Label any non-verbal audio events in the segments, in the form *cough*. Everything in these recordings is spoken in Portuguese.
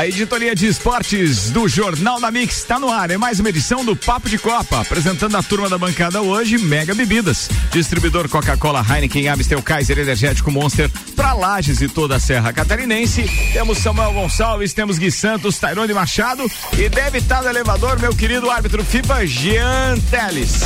A editoria de esportes do Jornal da Mix está no ar. É mais uma edição do Papo de Copa. Apresentando a turma da bancada hoje, Mega Bebidas. Distribuidor Coca-Cola, Heineken, Amstel, Kaiser, Energético Monster, para Lages e toda a Serra Catarinense. Temos Samuel Gonçalves, temos Gui Santos, Tairone Machado e deve estar no elevador meu querido árbitro FIFA, Jean Teles.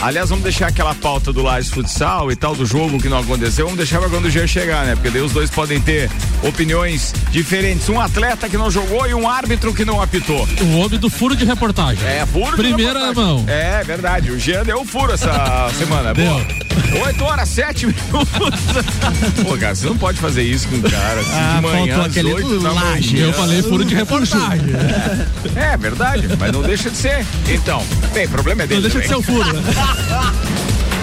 Aliás, vamos deixar aquela pauta do Lages Futsal e tal, do jogo que não aconteceu. Vamos deixar pra quando o Jean chegar, né? Porque daí os dois podem ter opiniões diferentes. Um atleta que não jogou e um árbitro que não apitou. O homem do furo de reportagem. É, furo Primeira de reportagem. mão. É, verdade. O Jean deu furo essa *laughs* semana. Deu. Boa. 8 horas, 7 minutos. Pô, cara, você não pode fazer isso com um cara assim Ah, de manhã, às aquele 8 da manhã. Eu falei furo de reportagem. É, verdade, mas não deixa de ser. Então, bem, o problema é dele. Não deixa de ser também. o furo, né? *laughs*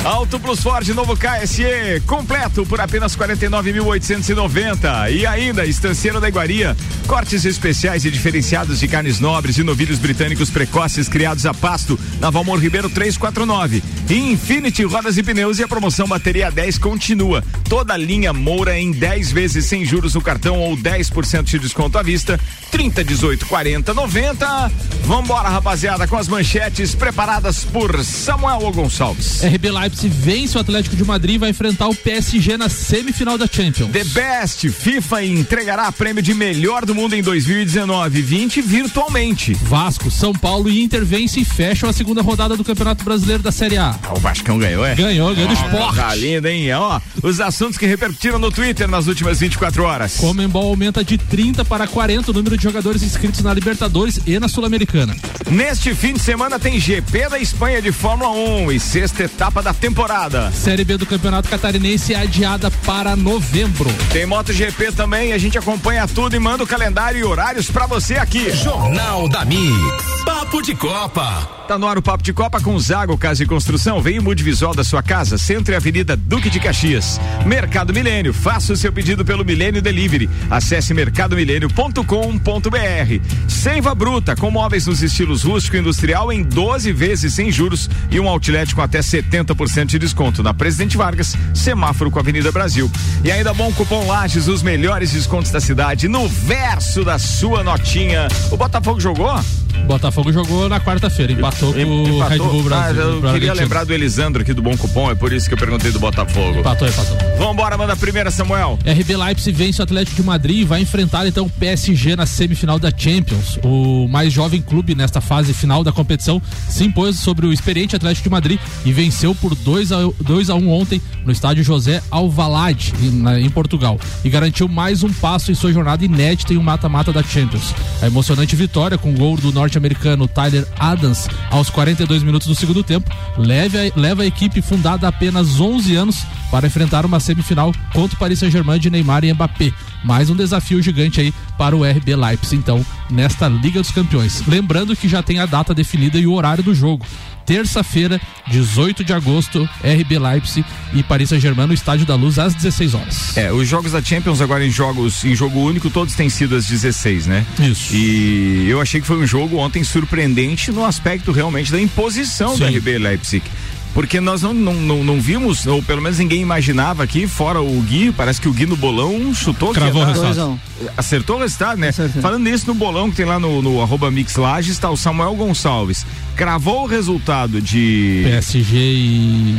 Auto Plus Ford novo KSE completo por apenas 49.890 e ainda Estanceiro da Iguaria cortes especiais e diferenciados de carnes nobres e novilhos britânicos precoces criados a pasto na Valmor Ribeiro 349 e Infinity Rodas e Pneus e a promoção bateria 10 continua. Toda linha Moura em 10 vezes sem juros no cartão ou 10% de desconto à vista. 30 18 40 90 Vambora rapaziada com as manchetes preparadas por Samuel Gonçalves. RB Leipzig vence o Atlético de Madrid vai enfrentar o PSG na semifinal da Champions. The Best FIFA entregará prêmio de melhor do mundo em 2019 20 virtualmente. Vasco, São Paulo e Inter vencem e fecham a segunda rodada do Campeonato Brasileiro da Série A. O Vascão ganhou, é? Ganhou, ganhou do esporte. Tá lindo, hein? Ó, os assuntos que repercutiram no Twitter nas últimas 24 horas. Comembol aumenta de 30 para 40 o número de jogadores inscritos na Libertadores e na Sul-Americana. Neste fim de semana tem GP da Espanha de Fórmula 1 e sexta etapa da temporada. Série B do Campeonato Catarinense é adiada para novembro. Tem MotoGP também, a gente acompanha tudo e manda o calendário e horários pra você aqui. Jornal da Mix. Papo de Copa. Tá no ar o Papo de Copa com Zago Casa e Construção. Vem o multivisual da sua casa, Centro e Avenida Duque de Caxias. Mercado Milênio, faça o seu pedido pelo Milênio Delivery. Acesse mercadomilênio.com.br. Seiva Bruta, com móveis nos estilos rústico e industrial em 12 vezes sem juros e um outlet com até 70% de desconto na Presidente Vargas, semáforo com a Avenida Brasil. E ainda bom cupom Lages, os melhores descontos da cidade no verso da sua notinha. O Botafogo jogou? Botafogo jogou na quarta-feira, empatou com o Red Bull Brasil. Ah, eu queria Bragantino. lembrar do Elisandro aqui do Bom Cupom, é por isso que eu perguntei do Botafogo. Empatou, empatou. Vambora, manda a primeira, Samuel. RB Leipzig vence o Atlético de Madrid e vai enfrentar então o PSG na semifinal da Champions. O mais jovem clube nesta fase final da competição se impôs sobre o experiente Atlético de Madrid e venceu por 2 a 2 a 1 ontem no estádio José Alvalade em, na- em Portugal e garantiu mais um passo em sua jornada inédita em um mata-mata da Champions. A emocionante vitória com o gol do norte-americano Tyler Adams aos 42 minutos do segundo tempo leva, leva a equipe fundada há apenas 11 anos para enfrentar uma semifinal contra o Paris Saint-Germain de Neymar e Mbappé. Mais um desafio gigante aí para o RB Leipzig, então, nesta Liga dos Campeões. Lembrando que já tem a data definida e o horário do jogo. Terça-feira, 18 de agosto, RB Leipzig e Paris Saint-Germain no Estádio da Luz às 16 horas. É, os jogos da Champions agora em jogos em jogo único todos têm sido às 16, né? Isso. E eu achei que foi um jogo ontem surpreendente no aspecto realmente da imposição Sim. RB Leipzig. Porque nós não, não, não, não vimos, ou pelo menos ninguém imaginava aqui, fora o Gui, parece que o Gui no bolão chutou Cravou o resultado. Acertou o resultado, né? Acertei. Falando nisso, no bolão que tem lá no, no arroba Mix Lages, está o Samuel Gonçalves. Cravou o resultado de PSG e,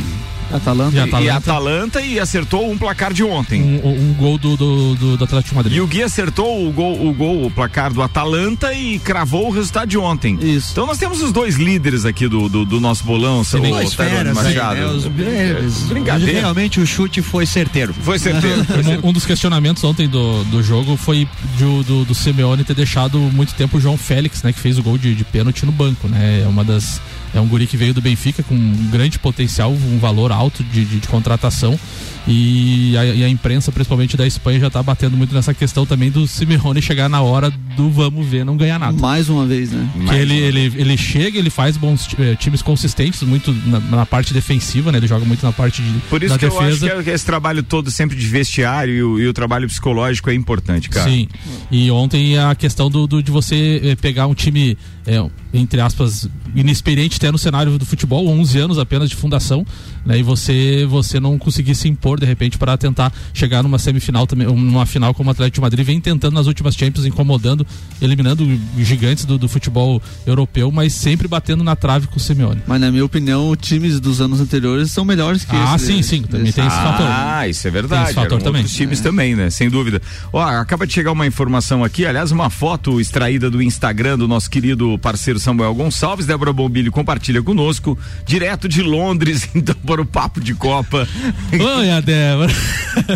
Atalanta. e e Atalanta. Atalanta e acertou um placar de ontem. Um, um gol do, do, do, do Atlético de Madrid. E o Gui acertou o gol, o gol, o placar do Atalanta e cravou o resultado de ontem. Isso. Então nós temos os dois líderes aqui do, do, do nosso bolão, Duas Tairone feras aí, Machado. né? Os breves. Brincadeira. Realmente o chute foi certeiro. Foi certeiro. *laughs* foi certeiro. Um, um dos questionamentos ontem do, do jogo foi do, do, do Simeone ter deixado muito tempo o João Félix, né? Que fez o gol de, de pênalti no banco, né? É uma das. É um guri que veio do Benfica com um grande potencial, um valor alto de, de, de contratação. E a, e a imprensa, principalmente da Espanha, já tá batendo muito nessa questão também do Simeone chegar na hora do vamos ver, não ganhar nada. Mais uma vez, né? Que ele, ele, ele chega, ele faz bons eh, times consistentes, muito na, na parte defensiva, né? Ele joga muito na parte de, Por isso que eu acho defesa. que é- esse trabalho todo sempre de vestiário e o, e o trabalho psicológico é importante, cara. Sim. E ontem a questão do, do- de você eh, pegar um time, eh, entre aspas, inexperiente até no cenário do futebol, 11 anos apenas de fundação, né? E você você não conseguir se impor de repente para tentar chegar numa semifinal também, numa final como o Atlético de Madrid vem tentando nas últimas Champions incomodando, eliminando gigantes do, do futebol europeu, mas sempre batendo na trave com o Simeone. Mas na minha opinião, os times dos anos anteriores são melhores que Ah, esse. sim, sim, também tem esse fator. Ah, isso é Tem verdade. esse fator Eram também. outros times também, né? Sem dúvida. Ó, acaba de chegar uma informação aqui, aliás, uma foto extraída do Instagram do nosso querido parceiro Samuel Gonçalves. Débora Bombilho compartilha conosco, direto de Londres, *laughs* então, para o Papo de Copa. Oi, Débora.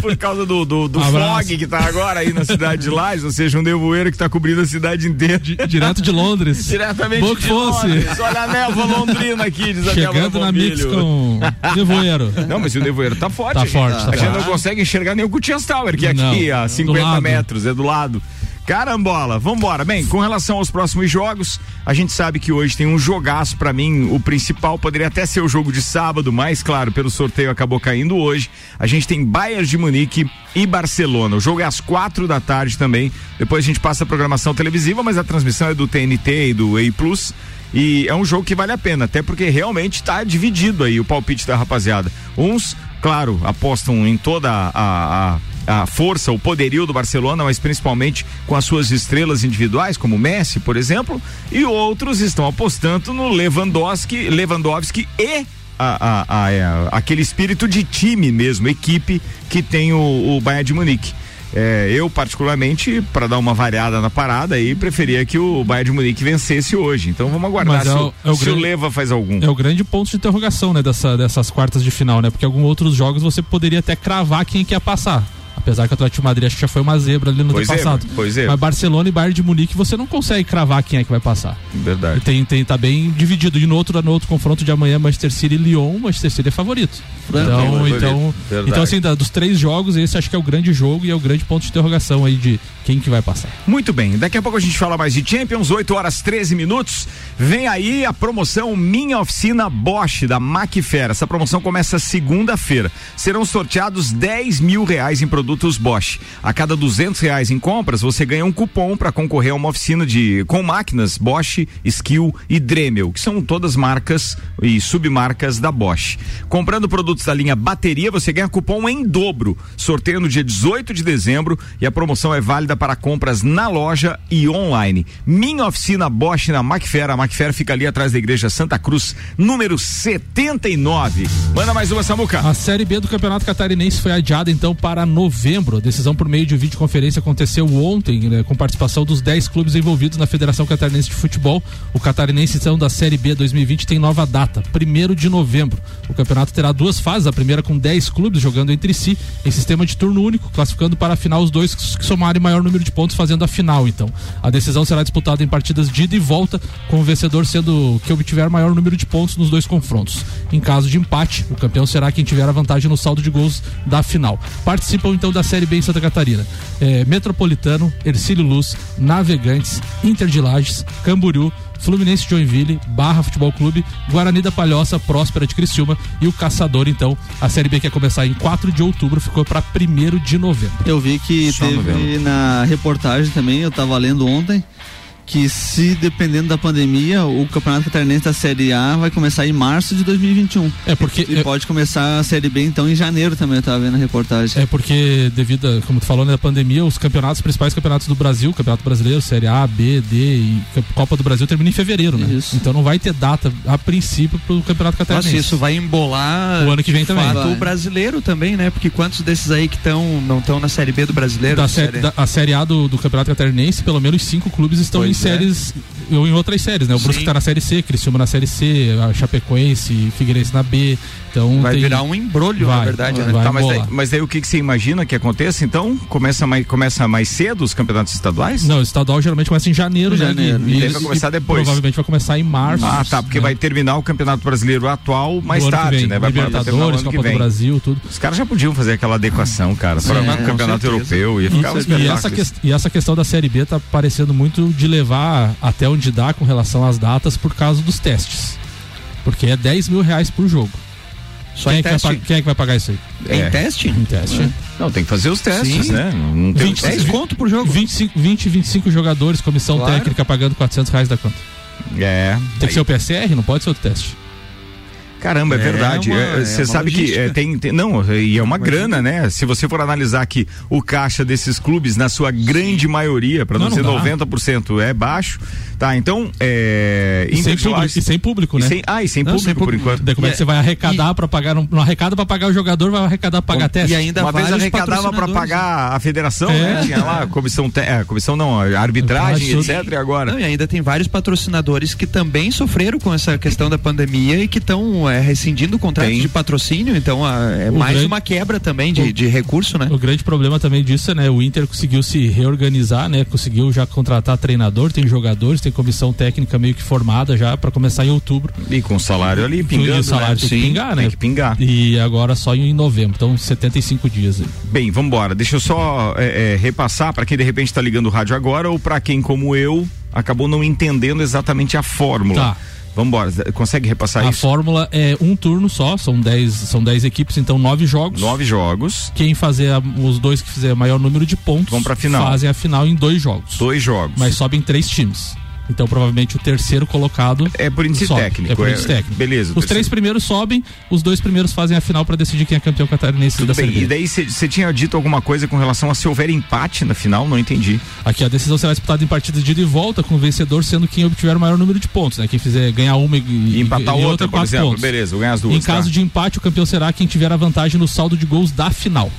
Por causa do, do, do fog que tá agora aí na cidade de Lages, ou seja, um nevoeiro que tá cobrindo a cidade inteira. Direto de Londres. Diretamente que de fosse. Londres. Olha a névoa londrina aqui, diz a Chegando na. Mix com Nevoeiro. Não, mas o nevoeiro tá forte. Tá a gente- forte, tá A gente forte. não consegue enxergar nem o Gutiérrez Tower, que é Não, aqui a do 50 lado. metros, é do lado. Carambola, vambora. Bem, com relação aos próximos jogos, a gente sabe que hoje tem um jogaço pra mim. O principal poderia até ser o jogo de sábado, mas claro, pelo sorteio acabou caindo hoje. A gente tem Bayern de Munique e Barcelona. O jogo é às quatro da tarde também. Depois a gente passa a programação televisiva, mas a transmissão é do TNT e do Plus. E é um jogo que vale a pena, até porque realmente está dividido aí o palpite da rapaziada. Uns, claro, apostam em toda a, a, a força, o poderio do Barcelona, mas principalmente com as suas estrelas individuais, como o Messi, por exemplo, e outros estão apostando no Lewandowski, Lewandowski e a, a- a- é, aquele espírito de time mesmo, equipe que tem o, o Bayern de Munique. É, eu, particularmente, para dar uma variada na parada, aí preferia que o Bayern de Munique vencesse hoje. Então vamos aguardar Mas se, é o, o- é o se o grande- Leva faz algum. É o grande ponto de interrogação, né, dessa, dessas quartas de final, né? Porque alguns outros jogos você poderia até cravar quem que ia passar. Apesar que o Atlético de Madrid acho que já foi uma zebra ali no Pois ano é, passado. pois é. Mas Barcelona e Bayern de Munique você não consegue cravar quem é que vai passar. Verdade. Tem, tem, tá bem dividido. E no outro, no outro confronto de amanhã, Manchester City e Lyon, Manchester City é favorito. Então, favorito. então, Verdade. então assim, da- dos três jogos, esse acho que é o grande jogo e é o grande ponto de interrogação aí de quem que vai passar. Muito bem, daqui a pouco a gente fala mais de Champions, 8 horas 13 minutos. Vem aí a promoção Minha Oficina Bosch da Macfer. Essa promoção começa segunda-feira. Serão sorteados 10 mil reais em produtos Bosch. A cada 200 reais em compras, você ganha um cupom para concorrer a uma oficina de com máquinas Bosch, Skill e Dremel, que são todas marcas e submarcas da Bosch. Comprando produtos da linha bateria, você ganha cupom em dobro. Sorteio no dia 18 de dezembro e a promoção é válida para compras na loja e online. Minha oficina Bosch na Macfer. A Macfer fica ali atrás da igreja Santa Cruz, número 79. Manda mais uma, Samuca. A Série B do Campeonato Catarinense foi adiada então para novembro. A decisão por meio de videoconferência aconteceu ontem, né, com participação dos 10 clubes envolvidos na Federação Catarinense de Futebol. O Catarinense, então, da Série B 2020 tem nova data, 1 de novembro. O campeonato terá duas fases, a primeira com 10 clubes jogando entre si, em sistema de turno único, classificando para a final os dois que somarem maior número de pontos, fazendo a final, então. A decisão será disputada em partidas de ida e volta, com o vencedor sendo que obtiver maior número de pontos nos dois confrontos. Em caso de empate, o campeão será quem tiver a vantagem no saldo de gols da final. Participam então da Série B em Santa Catarina. É, Metropolitano, Ercílio Luz, Navegantes, Inter de Lages, Camboriú, Fluminense de Joinville, Barra Futebol Clube, Guarani da Palhoça, Próspera de Criciúma e o Caçador, então. A Série B que ia começar em 4 de outubro ficou para 1 de novembro. Eu vi que Só teve novembro. na reportagem também, eu tava lendo ontem, que se dependendo da pandemia, o Campeonato Catarinense da Série A vai começar em março de 2021. É porque E é, pode começar a Série B então em janeiro também, eu tava vendo a reportagem. é porque devido, a, como tu falou, né, da pandemia, os campeonatos, os principais campeonatos do Brasil, Campeonato Brasileiro, Série A, B, D e Copa do Brasil termina em fevereiro, né? Isso. Então não vai ter data a princípio pro Campeonato Catarinense. Nossa, isso vai embolar O ano que vem também. fato Vai. brasileiro também, né? Porque quantos desses aí que estão não estão na série B do brasileiro? da na série, da- a série A do, do Campeonato Catarinense, pelo menos cinco clubes estão Pois em. Séries eu em outras séries, né? O Brusque tá na série C, Criciúma na série C, a Chapecoense, Figueirense na B. Então Vai tem- virar um embrolho, na Vai, verdade, né? vai. Tá, mas, daí, embolar. mas o que, que você imagina que aconteça? Então, começa mais, começa mais cedo os campeonatos estaduais? Não, o estadual geralmente começa em janeiro, né? Janeiro. E, E daí vai começar depois. Provavelmente vai começar em março. Ah, tá, porque né? vai terminar o Campeonato Brasileiro atual mais tarde, vem. né? Vai Libertadores, Copa do. Brasil, tudo. Os caras já podiam fazer aquela adequação, cara, para É, o Campeonato. Europeu. Ia ficar um E essa, e essa questão da Série B tá parecendo muito de levar até onde dá com relação às datas por causa dos testes. Porque é 10 mil reais por jogo. Só quem, em é que vai, quem é que vai pagar isso aí? Em É. teste? Em teste. Não, tem que fazer os testes, Sim. né? Não não tem 20, 10 conto por jogo. 25, 20, 25 jogadores, comissão Claro. técnica pagando 400 reais da conta. É. Tem que ser o PSR, não pode ser outro teste. Caramba, é, É verdade. uma- É, é Você uma sabe que logística. é, tem, tem- Não, e é uma grana, né? Se você for analisar que o caixa desses clubes, na sua grande maioria, para não, Não, dizer não dá. 90%, é baixo. Tá, então. É, E sem, público, e sem público, e né? sem- ah, e sem Não, público, sem por público. enquanto. Daí como é E- que você vai arrecadar pra pagar? Não, não arrecada pra pagar o jogador, vai arrecadar pra pagar teste. E ainda Uma vez arrecadava para pagar a federação, É. né? Tinha lá a comissão, te- é, a comissão não, a arbitragem, Arbitragem, etc. E agora? Não, e ainda tem vários patrocinadores que também sofreram com essa questão da pandemia e que estão é, rescindindo o contrato Tem. de patrocínio, então ah, é O mais grande- uma quebra também de, o- de recurso, né? O grande problema também disso é, né, o Inter conseguiu se reorganizar, né, conseguiu já contratar treinador, tem jogadores, tem comissão técnica meio que formada já pra começar em outubro. E com o salário ali E pingando. o salário né? tem que Sim, pingar, né? Tem que pingar. E agora só em novembro, então 75 dias. aí. Bem, vamos embora. Deixa eu só é, é, repassar para quem de repente está ligando o rádio agora ou para quem, como eu, acabou não entendendo exatamente a fórmula. Tá. Vamos embora. Consegue repassar A isso? fórmula é um turno só, são 10 são dez equipes, então nove jogos. Nove jogos, Quem fazer a- os dois que fizer maior número de pontos Vão pra final. fazem a final em dois jogos. dois jogos. Mas sobem três times. Então provavelmente o terceiro colocado É por índice sobe. técnico. É por é- índice técnico. Beleza. Os três primeiros sobem, os dois primeiros fazem a final pra decidir quem é campeão catarinense Tudo da bem. Série E daí você tinha dito alguma coisa com relação a se houver empate na final? Não entendi. Aqui a decisão será disputada em partidas de ida e volta, com o vencedor sendo quem obtiver o maior número de pontos, né? Quem fizer ganhar uma e, E empatar e outra, por quatro exemplo. pontos. Beleza, ganhar as duas. Em caso tá? de empate, o campeão será quem tiver a vantagem no saldo de gols da final.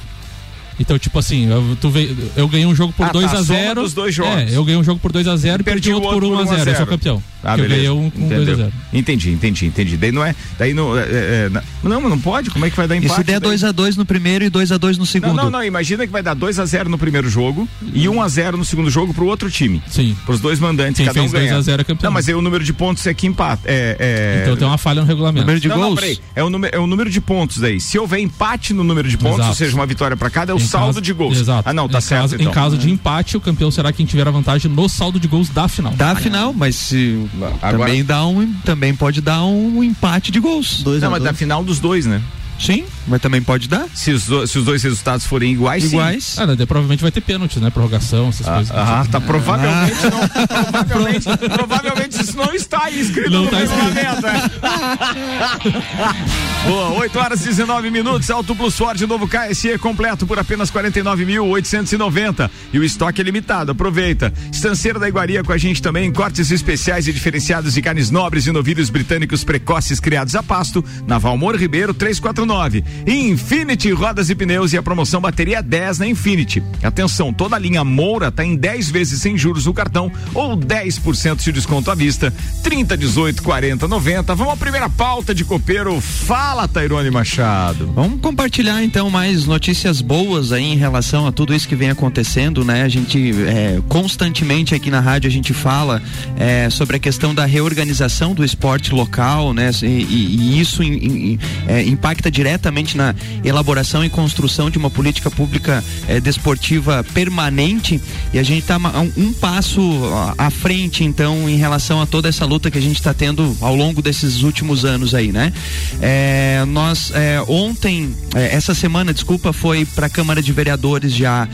Então, tipo assim, eu, tu vê- eu ganhei um jogo por Ah, tá, 2 a a soma 0 dos dois jogos. É, eu ganhei um jogo por 2 a 0 e perdi outro por 1 a 0 Eu sou campeão. Ah, eu beleza. ganhei um com Entendeu. 2 a 0 Entendi, entendi, entendi. Daí não é. Daí não. é, é, é, não, mas não pode? Como é que vai dar E empate? se der daí? 2x2 no primeiro e 2x2 no segundo? Não, não, não. Imagina que vai dar 2 a 0 no primeiro jogo e 1 a 0 no segundo jogo pro outro time. Sim. Pros dois mandantes, Quem cada um fez 2 ganha. a 0 é campeão. Não, mas aí o número de pontos é que empata. É, é... Então tem uma falha no regulamento. Número de não, não, gols? peraí. É o, número, é o número de pontos daí. Se houver empate no número de pontos, Exato. ou seja, uma vitória pra cada, é o Em saldo caso- de gols. Exato. Ah, não, tá em certo. Caso, então. Em caso de empate, o campeão será quem tiver a vantagem no saldo de gols da final. Da final, mas se Agora- também dá um, também pode dar um empate de gols. Dois Não, mas dois. da final dos dois, né? Sim, mas também pode dar. Se os, do- se os dois resultados forem iguais, sim. Iguais. Ah, né, daí provavelmente vai ter pênalti, né? Prorrogação, essas coisas. Ah, tá. Provavelmente não. Provavelmente, provavelmente isso não está aí escrito Não no tá regulamento. *laughs* Boa, 8 horas e 19 minutos. Auto Plus Ford novo KSE completo por apenas 49.890. E o estoque é limitado. Aproveita. Estanceira da Iguaria com a gente também. Cortes especiais e diferenciados de carnes nobres e novilhos britânicos precoces criados a pasto. Na Valmor Ribeiro 349. E Infinity Rodas e Pneus e a promoção bateria 10 na Infinity. Atenção, toda a linha Moura tá em 10 vezes sem juros no cartão ou 10% de desconto à vista. 30, 18, 40, 90. Vamos à primeira pauta de copeiro. Fala, Tairone Machado. Vamos compartilhar então mais notícias boas aí em relação a tudo isso que vem acontecendo, né? A gente é, constantemente aqui na rádio a gente fala é, sobre a questão da reorganização do esporte local, né? E, e- e isso em- em- é, impacta diretamente na elaboração e construção de uma política pública é, desportiva permanente e a gente está um, um passo à frente então em relação a toda essa luta que a gente está tendo ao longo desses últimos anos aí, né? É, nós é, ontem, é, essa semana, desculpa, foi para a Câmara de Vereadores já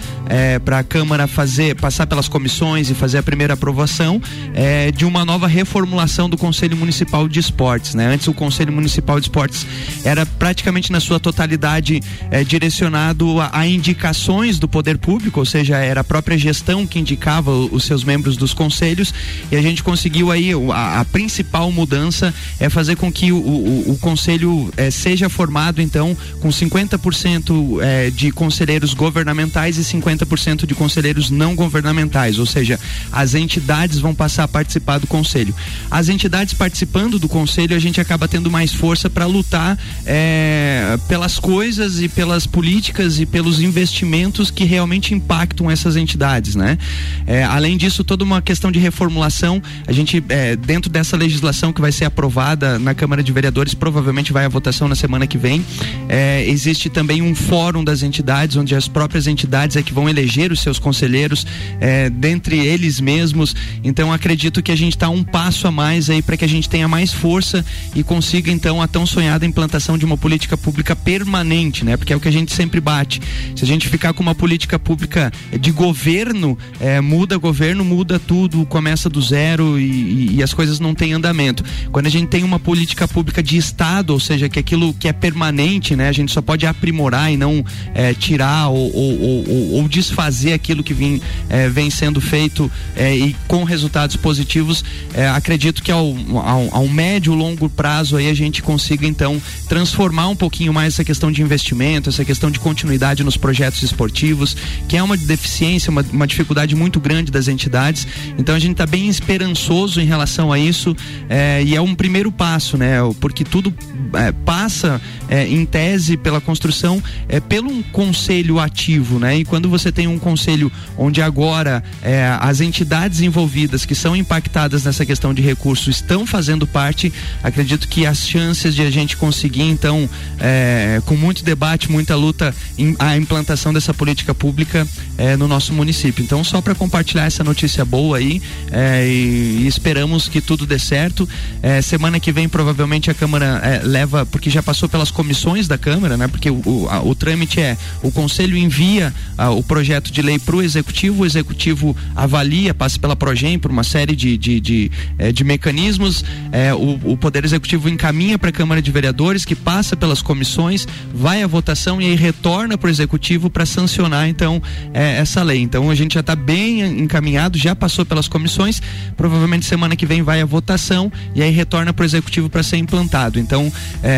para a Câmara fazer passar pelas comissões e fazer a primeira aprovação é, de uma nova reformulação do Conselho Municipal de Esportes, né? Antes o Conselho Municipal de Esportes era praticamente na sua totalidade é, direcionado a, a indicações do poder público, ou seja, era a própria gestão que indicava os seus membros dos conselhos e a gente conseguiu aí a, a principal mudança é fazer com que o, o- o conselho é, seja formado então com 50% é, de conselheiros governamentais e 50% de conselheiros não governamentais, ou seja, as entidades vão passar a participar do conselho. As entidades participando do conselho, a gente acaba tendo mais força para lutar é, pelas coisas e pelas políticas e pelos investimentos que realmente impactam essas entidades, né? É, além disso, toda uma questão de reformulação, a gente dentro dessa legislação que vai ser aprovada na Câmara de Vereadores, provavelmente vai à votação na semana que vem. É, existe também um fórum das entidades, onde as próprias entidades é que vão eleger os seus conselheiros, é, dentre eles mesmos. Então acredito que a gente está um passo a mais aí para que a gente tenha mais força e consiga então a tão sonhada implantação de uma política pública permanente, né? Porque é o que a gente sempre bate. Se a gente ficar com uma política pública de governo, é, muda governo, muda tudo, começa do zero e, e, as coisas não têm andamento. Quando a gente tem uma política pública de Estado, ou seja, que aquilo que é permanente, né? A gente só pode aprimorar e não é, tirar ou, ou, ou, ou, desfazer aquilo que vem, é, vem sendo feito é, e com resultados positivos. É, acredito que ao, ao, ao médio, longo prazo aí a gente consiga então transformar um pouquinho mais essa questão de investimento, essa questão de continuidade nos projetos esportivos, que é uma deficiência, uma, uma dificuldade muito grande das entidades. Então a gente está bem esperançoso em relação a isso é, e é um primeiro passo, né? Porque tudo é, passa é, em tese pela construção é, pelo um conselho ativo, né? E quando você tem um conselho onde agora é, as entidades envolvidas que são impactadas nessa questão de recursos estão fazendo parte, acredito que as chances de a gente conseguir então é, com muito debate, muita luta, em, a implantação dessa política pública é, no nosso município. Então só para compartilhar essa notícia boa aí é, e, e, esperamos que tudo dê certo. semana que vem provavelmente a Câmara leva porque já passou pelas comissões da Câmara, né? Porque o, o, a, o trâmite é o Conselho envia a, o projeto de lei para o Executivo, o Executivo avalia, passa pela Progem por uma série de, de, de, é, de mecanismos, é, o, o, Poder Executivo encaminha para a Câmara de Vereadores, que passa pelas comissões, vai à votação e aí retorna para o Executivo para sancionar então é, essa lei. Então a gente já está bem encaminhado, já passou pelas comissões, provavelmente semana que vem vai à votação e aí retorna para o Executivo para ser implantado. Então é,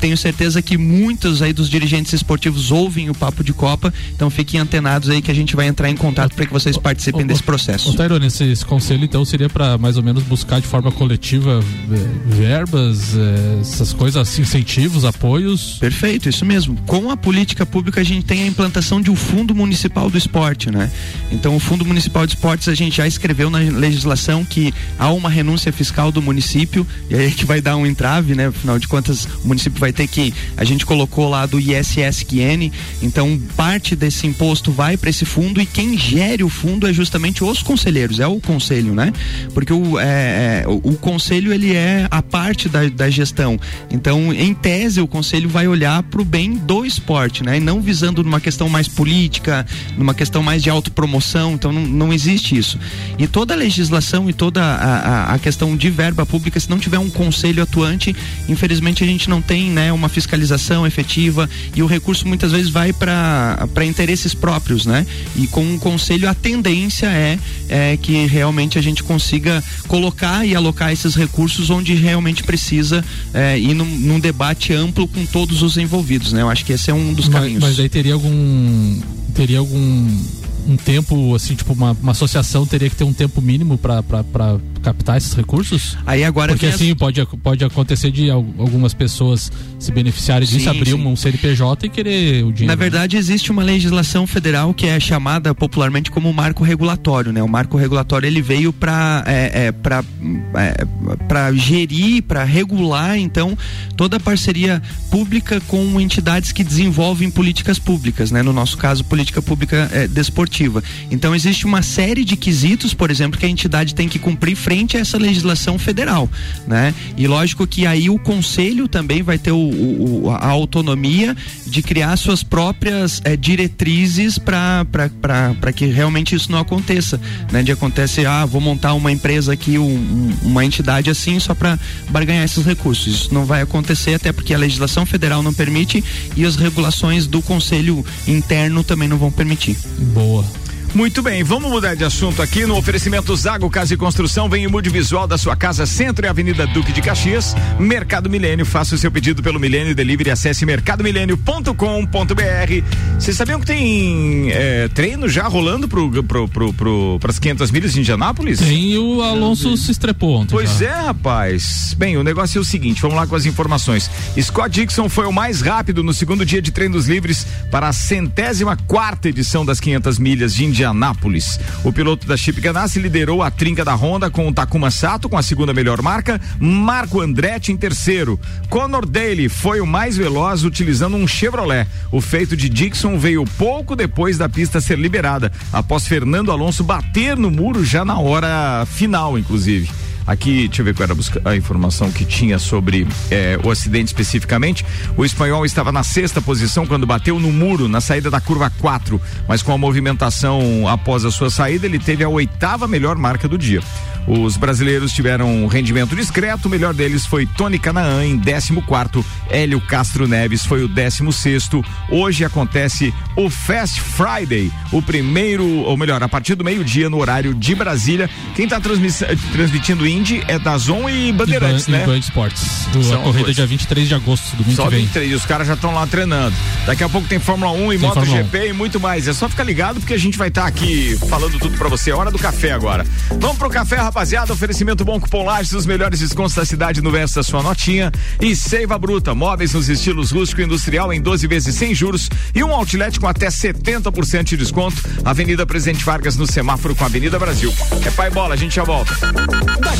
tenho certeza que muitos aí dos dirigentes esportivos ouvem o Papo de Copa, então fiquem antenados aí que a gente vai entrar em contato para que vocês participem desse processo. O Tairone, esse, esse, conselho então seria para mais ou menos buscar de forma coletiva é, verbas, é, essas coisas, incentivos, apoios? Perfeito, isso mesmo. Com a política pública a gente tem a implantação de um fundo municipal do esporte, né? Então o fundo municipal de esportes a gente já escreveu na legislação que há uma renúncia fiscal do município e aí que vai dar um entrave, né? Afinal de contas o município vai ter que a gente colocou lá do ISSQN, então parte desse imposto vai para esse fundo e quem gere o fundo é justamente os conselheiros, é o conselho, né? Porque o, é, é, o, o, conselho ele é a parte da, da gestão. Então, em tese, o conselho vai olhar para o bem do esporte, né? E não visando numa questão mais política, numa questão mais de autopromoção. Então, não, não existe isso. E toda a legislação e toda a, a, a questão de verba pública, se não tiver um conselho atuante, infelizmente a gente não tem né, uma fiscalização efetiva e o recurso muitas vezes vai para interesses próprios, né? E com um conselho a tendência é, é que realmente a gente consiga colocar e alocar esses recursos onde realmente precisa é, e num, num, debate amplo com todos os envolvidos, né? Eu acho que esse é um dos mas, caminhos. Mas aí teria algum teria algum um tempo, assim, tipo, uma, uma associação teria que ter um tempo mínimo para captar esses recursos? Aí agora Porque assim, as... pode, pode acontecer de algumas pessoas se beneficiarem disso, sim, abrir sim. um CNPJ e querer o dinheiro. Na verdade, existe uma legislação federal que é chamada popularmente como marco regulatório, né? O marco regulatório ele veio para é, é, para é, gerir, para regular, então, toda a parceria pública com entidades que desenvolvem políticas públicas, né? No nosso caso, política pública é, desportiva. Então, existe uma série de quesitos, por exemplo, que a entidade tem que cumprir frente a essa legislação federal, né? E lógico que aí o conselho também vai ter o, o a autonomia de criar suas próprias é, diretrizes para que realmente isso não aconteça, né? De acontecer, ah, vou montar uma empresa aqui, um, uma entidade assim só para barganhar esses recursos. Isso não vai acontecer até porque a legislação federal não permite e as regulações do conselho interno também não vão permitir. Boa. Muito bem, vamos mudar de assunto aqui no oferecimento Zago Casa e Construção. Vem o Mude Visual da sua casa, Centro e Avenida Duque de Caxias. Mercado Milênio, faça o seu pedido pelo Milênio Delivery, acesse mercadomilênio.com.br. Vocês sabiam que tem é, treino já rolando pro, pro, pro, pro, pras 500 milhas de Indianápolis? Tem o Alonso se estrepou ontem. Pois já. é, rapaz. Bem, o negócio é o seguinte, vamos lá com as informações. Scott Dixon foi o mais rápido no segundo dia de treinos livres para a centésima quarta edição das 500 milhas de Indianápolis. Indianápolis. O piloto da Chip Ganassi liderou a trinca da Honda com o Takuma Sato com a segunda melhor marca, Marco Andretti em terceiro. Conor Daly foi o mais veloz utilizando um Chevrolet. O feito de Dixon veio pouco depois da pista ser liberada, após Fernando Alonso bater no muro já na hora final, inclusive. Aqui, deixa eu ver qual era a informação que tinha sobre eh, o acidente especificamente. O espanhol estava na sexta posição quando bateu no muro na saída da curva 4, mas com a movimentação após a sua saída, ele teve a oitava melhor marca do dia. Os brasileiros tiveram um rendimento discreto, o melhor deles foi Tony Canaan em 14 quarto, Hélio Castro Neves foi o 16 sexto. Hoje acontece o Fast Friday, o primeiro, ou melhor, a partir do meio-dia no horário de Brasília. Quem está transmitindo Indy é da Zon e Bandeirantes, e né? E Band Sports. O, São a corrida dois. dia 23 de agosto, domingo Só que vem. 23, os caras já estão lá treinando. Daqui a pouco tem Fórmula 1 e Tem MotoGP e muito mais. É só ficar ligado porque a gente vai estar aqui falando tudo pra você. É hora do café agora. Vamos pro café, rapaziada. Oferecimento bom cupom Lages, os melhores descontos da cidade no verso da sua notinha. E Seiva Bruta, móveis nos estilos rústico e industrial em 12 vezes sem juros e um outlet com até 70% de desconto. Avenida Presidente Vargas no semáforo com a Avenida Brasil. É pai bola, a gente já volta. Daqui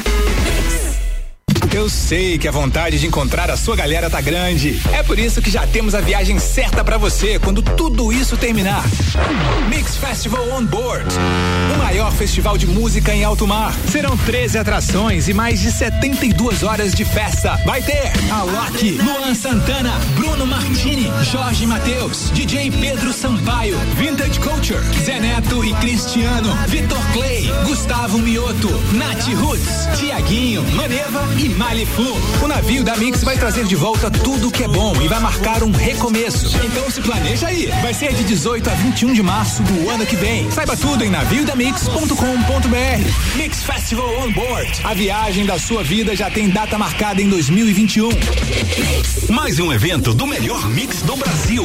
Eu sei que a vontade de encontrar a sua galera tá grande. É por isso que já temos a viagem certa para você quando tudo isso terminar. Mix Festival On Board. O maior festival de música em alto mar. Serão 13 atrações e mais de 72 horas de festa. Vai ter Alok, Luan Santana, Bruno Martini, Jorge Matheus, DJ Pedro Sampaio, Vintage Culture, Zé Neto e Cristiano, Vitor Clay, Gustavo Mioto, Nath Roots, Tiaguinho, Maneva e Malifu. O navio da Mix vai trazer de volta tudo que é bom e vai marcar um recomeço. Então se planeja aí. Vai ser de 18 a 21 de março do ano que vem. Saiba tudo em naviodamix.com.br. Mix Festival On Board. A viagem da sua vida já tem data marcada em 2021. Mais um evento do melhor mix do Brasil.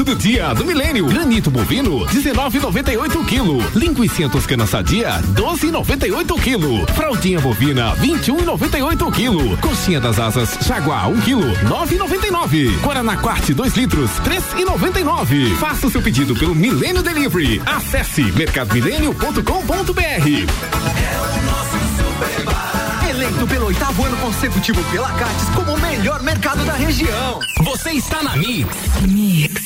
Barato do dia do milênio. Granito bovino, 19,98 quilo. Linguiça toscana sadia, 12,98 quilo. Fraldinha bovina, 21,98 quilo. Coxinha das asas, jaguar, 1 quilo, 9,99. Guaraná Quarte, 2 litros, 3,99. Faça o seu pedido pelo Milênio Delivery. Acesse mercadomilênio.com.br. Eleito pelo oitavo ano consecutivo pela Cates como o melhor mercado da região. Você está na Mix.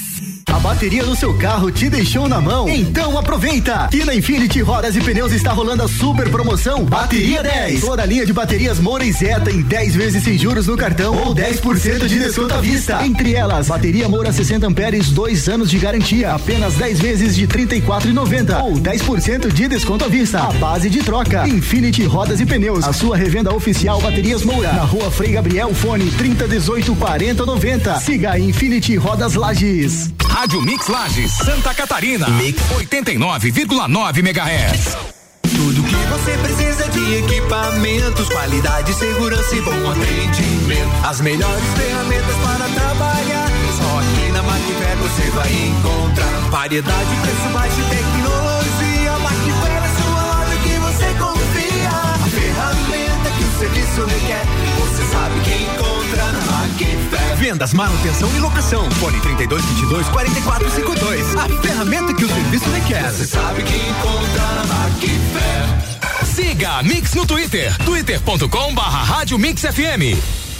A bateria do seu carro te deixou na mão? Então aproveita! E na Infinity Rodas e Pneus está rolando a super promoção Bateria 10. Toda a linha de baterias Moura Zeta em 10 vezes sem juros no cartão ou 10% de desconto à vista. Entre elas, bateria Moura 60 amperes, 2 anos de garantia, apenas 10 vezes de 34,90 ou 10% de desconto à vista. A base de troca. Infinity Rodas e Pneus, a sua revenda oficial Baterias Moura, na Rua Frei Gabriel, fone 3018 4090. Siga Infinity Rodas Lages. Rádio Mix Lages, Santa Catarina. Mix 89,9 MHz. Tudo que você precisa de equipamentos, qualidade, segurança e bom atendimento. As melhores ferramentas para trabalhar. Só aqui na Macfer você vai encontrar variedade, preço baixo e tecnologia. Macfer é sua loja que você confia. A ferramenta que o serviço requer, você sabe que encontra na Macfer. Vendas, manutenção e locação. Fone 3222 4452. A ferramenta que o serviço requer. Você sabe que encontra na Macfer. Siga a Mix no Twitter, twitter.com barra Rádio Mix FM.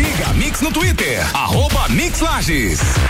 Siga a Mix no Twitter, arroba Mix Lages.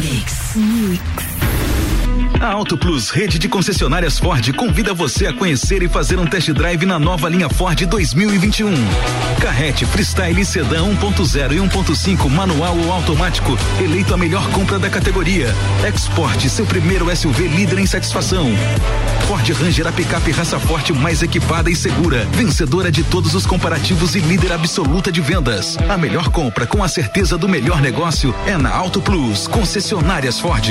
Mix. Mix. A Auto Plus, rede de concessionárias Ford, convida você a conhecer e fazer um test drive na nova linha Ford 2021. Carrete Freestyle Sedan 1.0 e 1.5 manual ou automático, eleito a melhor compra da categoria. Export, seu primeiro SUV líder em satisfação. Ford Ranger a picape raça forte mais equipada e segura, vencedora de todos os comparativos e líder absoluta de vendas. A melhor compra com a certeza do melhor negócio é na Auto Plus, concessionárias Ford.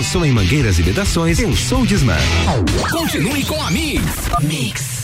Pensou em mangueiras e vedações? Pensou Disman. Continue com a Mix. Mix.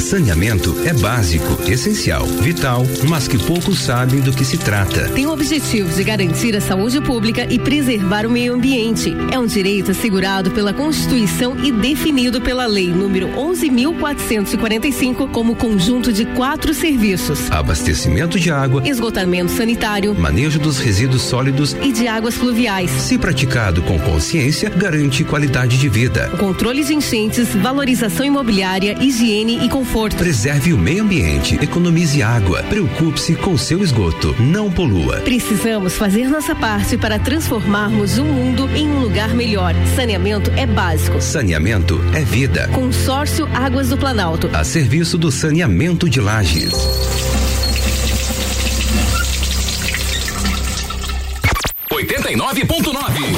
Saneamento é básico, essencial, vital, mas que poucos sabem do que se trata. Tem o objetivo de garantir a saúde pública e preservar o meio ambiente. É um direito assegurado pela Constituição e definido pela Lei número 11.445 como conjunto de quatro serviços: Abastecimento de água, esgotamento sanitário, manejo dos resíduos sólidos e de águas fluviais. Se praticado com consciência, garante qualidade de vida. O controle de enchentes, valorização imobiliária, higiene e conforto. Preserve o meio ambiente, economize água, preocupe-se com seu esgoto, não polua. Precisamos fazer nossa parte para transformarmos o mundo em um lugar melhor. Saneamento é básico. Saneamento é vida. Consórcio Águas do Planalto. A serviço do saneamento de lajes. Oitenta e nove ponto nove.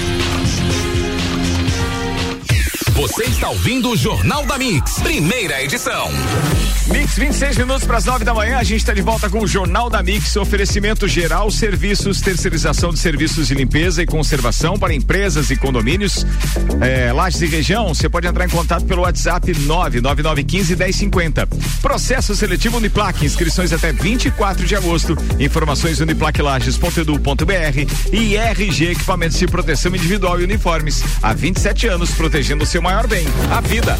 Você está ouvindo o Jornal da Mix, primeira edição. Mix, 26 minutos para as 9 da manhã. A gente está de volta com o Jornal da Mix. Oferecimento geral, serviços, terceirização de serviços de limpeza e conservação para empresas e condomínios. É, Lages e região, você pode entrar em contato pelo WhatsApp 99915 1050. Processo seletivo Uniplac, inscrições até 24 de agosto. Informações uniplaclages.edu.br e RG Equipamentos de Proteção Individual e Uniformes. Há 27 anos protegendo o seu maior bem, a vida.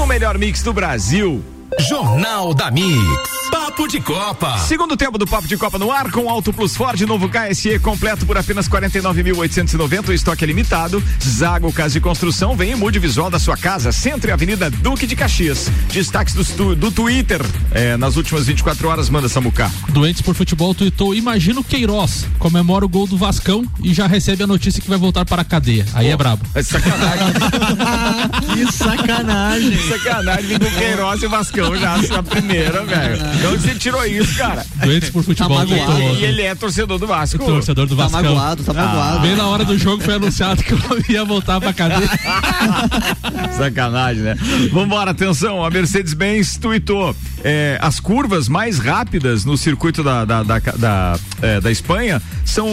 O melhor mix do Brasil. Jornal da Mix. Papo de Copa. Segundo tempo do Papo de Copa no ar com Auto Plus Ford, novo KSE completo por apenas 49.890, o estoque é limitado. Zago Casa de Construção, vem e mude o visual da sua casa, Centro e Avenida Duque de Caxias. Destaques do, do Twitter, é, nas últimas 24 horas, manda Samucar. Doentes por futebol tweetou: Imagina o Queiroz, comemora o gol do Vascão e já recebe a notícia que vai voltar para a cadeia. Aí é brabo. É sacanagem. *laughs* que sacanagem. sacanagem, vem com Queiroz e Vascão já na primeira, velho. De onde você tirou isso, cara? Doentes por futebol Tá magoado. tweetou. E ele é torcedor do Vasco. Torcedor do Tá Vascão. magoado, tá magoado. Bem na hora do jogo foi anunciado que eu ia voltar pra cadeia. *laughs* Sacanagem, né? Vambora, atenção, a Mercedes-Benz tweetou é, as curvas mais rápidas no circuito da, da, da, da, é, da Espanha são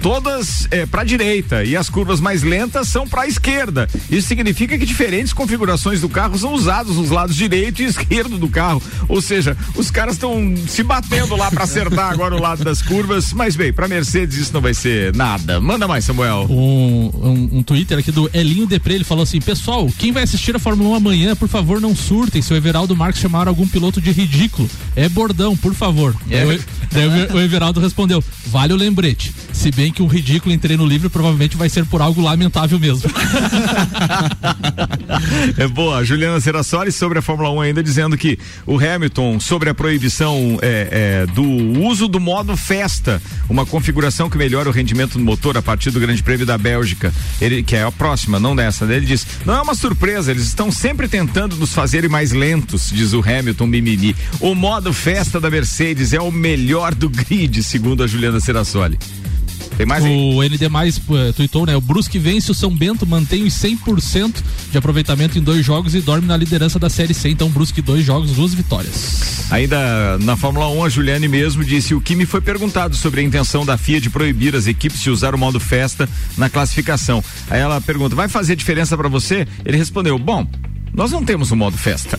todas é, para direita e as curvas mais lentas são para esquerda. Isso significa que diferentes configurações do carro são usados nos lados direito e esquerdo do carro. Ou seja, os caras estão se batendo lá para acertar agora o lado das curvas. Mas bem, para Mercedes isso não vai ser nada. Manda mais, Samuel. Um, um, um Twitter aqui do Elinho Depré, ele falou assim: Pessoal, quem vai assistir a Fórmula 1 amanhã, por favor, não surtem. Se o Everaldo Marques chamar algum piloto de ridículo, é bordão, por favor. É. Daí o- Daí o Ever- o Everaldo respondeu: Vale o lembrete. Se bem que o ridículo em treino livre provavelmente vai ser por algo lamentável mesmo. *laughs* É boa, Juliana Serassoli sobre a Fórmula 1 ainda dizendo que o Hamilton sobre a proibição é, é, do uso do modo festa, uma configuração que melhora o rendimento do motor a partir do Grande Prêmio da Bélgica, ele que é a próxima, não dessa. Ele diz: não é uma surpresa, eles estão sempre tentando nos fazerem mais lentos, diz o Hamilton O modo festa da Mercedes é o melhor do grid, segundo a Juliana Serassoli. Tem mais aí? O ND Mais eh, tweetou, né? O Brusque vence o São Bento, mantém os 100% de aproveitamento em dois jogos e dorme na liderança da Série C. Então, Brusque, dois jogos, duas vitórias. Ainda na Fórmula 1, a Juliane mesmo disse: o que me foi perguntado sobre a intenção da FIA de proibir as equipes de usar o modo festa na classificação. Aí ela pergunta: vai fazer diferença para você? Ele respondeu: bom. Nós não temos o modo festa.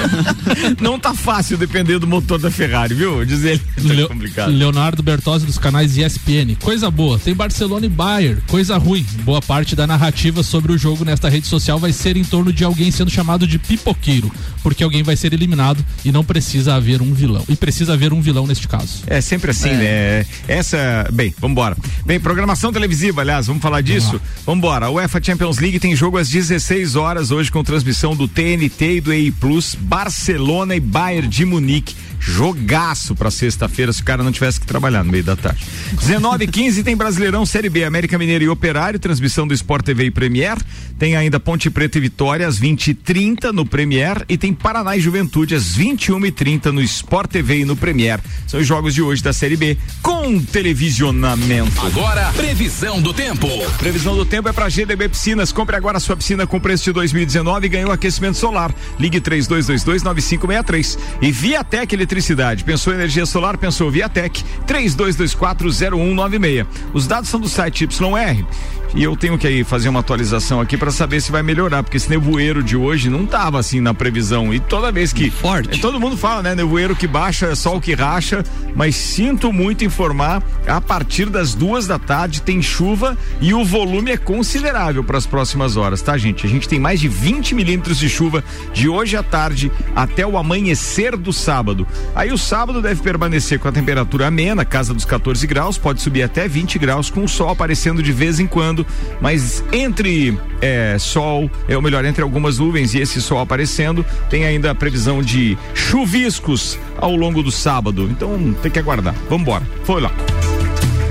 *laughs* não tá fácil depender do motor da Ferrari, viu? Diz ele. Tá Leo- complicado. Leonardo Bertozzi dos canais ESPN. Coisa boa, tem Barcelona e Bayern. Coisa ruim. Boa parte da narrativa sobre o jogo nesta rede social vai ser em torno de alguém sendo chamado de pipoqueiro, porque alguém vai ser eliminado e não precisa haver um vilão. E precisa haver um vilão neste caso. É sempre assim, né? Essa. Bem, vambora. Bem, programação televisiva, aliás, vamos falar disso? Vambora. A UEFA Champions League tem jogo às 16 horas hoje com transmissão do TNT e do EI Plus, Barcelona e Bayern de Munique. Jogaço pra sexta-feira, se o cara não tivesse que trabalhar no meio da tarde. 19 e 15 tem Brasileirão Série B, América Mineiro e Operário, transmissão do Sport TV e Premier. Tem ainda Ponte Preta e Vitória às 20 e 30 no Premier e tem Paraná e Juventude às 21 e 30 no Sport TV e no Premier. São os jogos de hoje da Série B com televisionamento. Agora, previsão do tempo. Previsão do tempo é para GDB Piscinas. Compre agora sua piscina com preço de 2019 e ganhe um aquecimento solar. Ligue 3222-9563. E Viatec Eletricidade. Pensou energia solar? Pensou Viatec. 32240196. Os dados são do site YR. E eu tenho que aí fazer uma atualização aqui para saber se vai melhorar, porque esse nevoeiro de hoje não tava assim na previsão. E toda vez que. Forte. Todo mundo fala, né? Nevoeiro que baixa é sol que racha, mas sinto muito informar, a partir das duas da tarde tem chuva e o volume é considerável para as próximas horas, tá, gente? A gente tem mais de 20 milímetros de chuva de hoje à tarde até o amanhecer do sábado. Aí o sábado deve permanecer com a temperatura amena, casa dos 14 graus, pode subir até 20 graus, com o sol aparecendo de vez em quando, mas entre é, sol, é ou melhor, entre algumas nuvens e esse sol aparecendo, tem ainda a previsão de chuviscos ao longo do sábado. Então tem que aguardar. Vamos embora. Foi lá.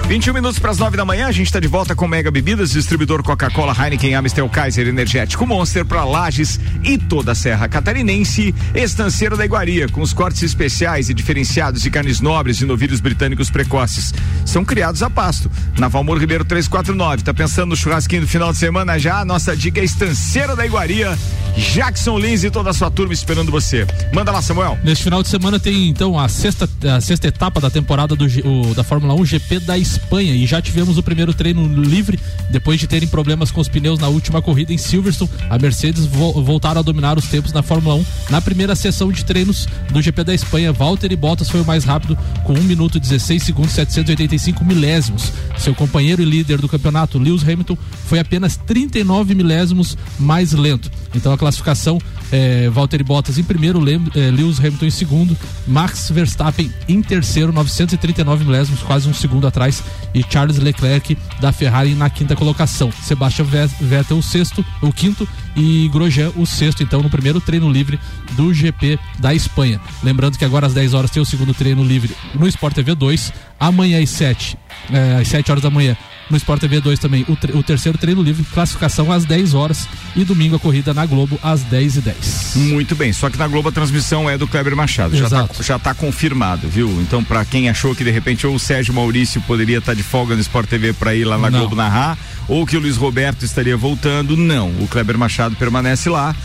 21 minutos para as 9 da manhã, a gente está de volta com Mega Bebidas, distribuidor Coca-Cola, Heineken, Amstel, Kaiser, Energético Monster para Lages e toda a Serra Catarinense. Estanceiro da Iguaria, com os cortes especiais e diferenciados de carnes nobres e novilhos britânicos precoces. São criados a pasto. Na Valmor Ribeiro 349. Tá pensando no churrasquinho do final de semana já? Nossa dica é Estanceiro da Iguaria. Jackson Lins e toda a sua turma esperando você. Manda lá, Samuel. Neste final de semana tem então a sexta, a sexta etapa da temporada do, o- da Fórmula 1 GP da Espanha e já tivemos o primeiro treino livre depois de terem problemas com os pneus na última corrida em Silverstone. A Mercedes vo- voltaram a dominar os tempos na Fórmula 1 na primeira sessão de treinos do GP da Espanha. Valtteri Bottas foi o mais rápido com 1 minuto 16 segundos 785 milésimos. Seu companheiro e líder do campeonato, Lewis Hamilton, foi apenas 39 milésimos mais lento. Então a classificação É, Valtteri Bottas em primeiro, é, Lewis Hamilton em segundo, Max Verstappen em terceiro, 939 milésimos, quase um segundo atrás, e Charles Leclerc da Ferrari na quinta colocação. Sebastian Vettel o sexto, o quinto e Grosjean o sexto, então no primeiro treino livre do GP da Espanha. Lembrando que agora às 10 horas tem o segundo treino livre no Sport TV 2, amanhã às 7, é, às 7 horas da manhã no Sport TV 2 também o, o, terceiro treino livre, classificação às 10 horas e domingo a corrida na Globo às 10 e 10 Muito bem, só que na Globo a transmissão é do Kleber Machado, já tá, já tá confirmado, viu? Então, para quem achou que de repente ou o Sérgio Maurício poderia estar tá de folga no Sport TV para ir lá na não. Globo narrar, ou que o Luiz Roberto estaria voltando, não. O Kleber Machado permanece lá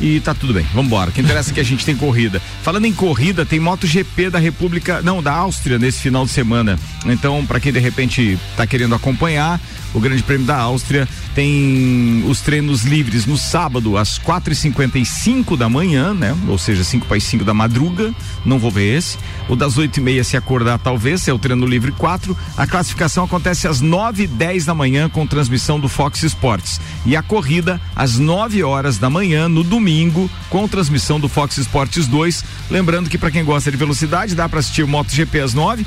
e tá tudo bem. Vamos embora. O que interessa é que a gente tem corrida. Falando em corrida, tem MotoGP da República, não, da Áustria nesse final de semana. Então, para quem de repente tá querendo acompanhar, o Grande Prêmio da Áustria tem os treinos livres no sábado às 4h55 da manhã, né? Ou seja, 5 para as 5 da madruga. Não vou ver esse. O das 8 e meia se acordar, talvez, é o treino livre 4. A classificação acontece às 9 e 10 da manhã com transmissão do Fox Sports. E a corrida às 9 horas da manhã no domingo com transmissão do Fox Sports 2. Lembrando que para quem gosta de velocidade, dá para assistir o MotoGP às 9.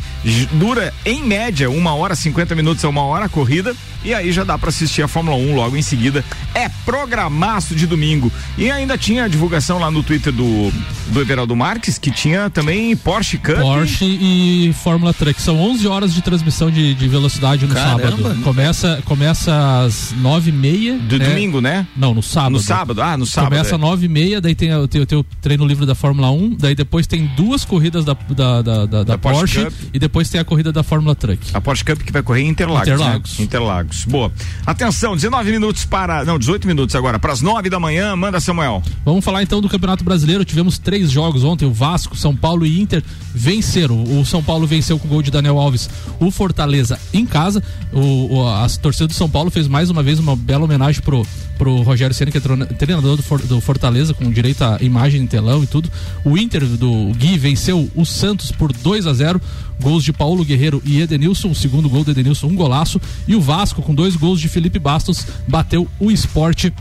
Dura em média uma hora, 50 minutos a uma hora a corrida. E aí já dá para assistir a Fórmula 1 logo em seguida. É programaço de domingo. E ainda tinha a divulgação lá no Twitter do, do Everaldo Marques, que tinha também Porsche Cup. Porsche e Fórmula Truck. São 11 horas de transmissão de, de velocidade no Caramba. sábado. Começa, começa às 9h30. Do né? domingo, né? Não, no sábado. No sábado, ah, no sábado. Começa às é. 9h30, daí tem o teu, teu treino livre da Fórmula 1, daí depois tem duas corridas da, da, da, da, da Porsche, Porsche e depois tem a corrida da Fórmula Truck. A Porsche Cup que vai correr em Interlagos. Interlagos. Né? Interlagos. Boa. Atenção, 19 minutos para. Não, 18 minutos agora. Para as 9 da manhã, manda Samuel. Vamos falar então do Campeonato Brasileiro. Tivemos três jogos ontem: o Vasco, São Paulo e Inter venceram. O São Paulo venceu com o gol de Daniel Alves o Fortaleza em casa. O, o, a torcida do São Paulo fez mais uma vez uma bela homenagem pro, pro Rogério Senna, que é treinador do, For, do Fortaleza, com direito à imagem em telão e tudo. O Inter do Gui venceu o Santos por 2 a 0 gols de Paulo Guerreiro e Edenilson, o segundo gol de Edenilson, um golaço. E o Vasco, com dois gols de Felipe Bastos, bateu o esporte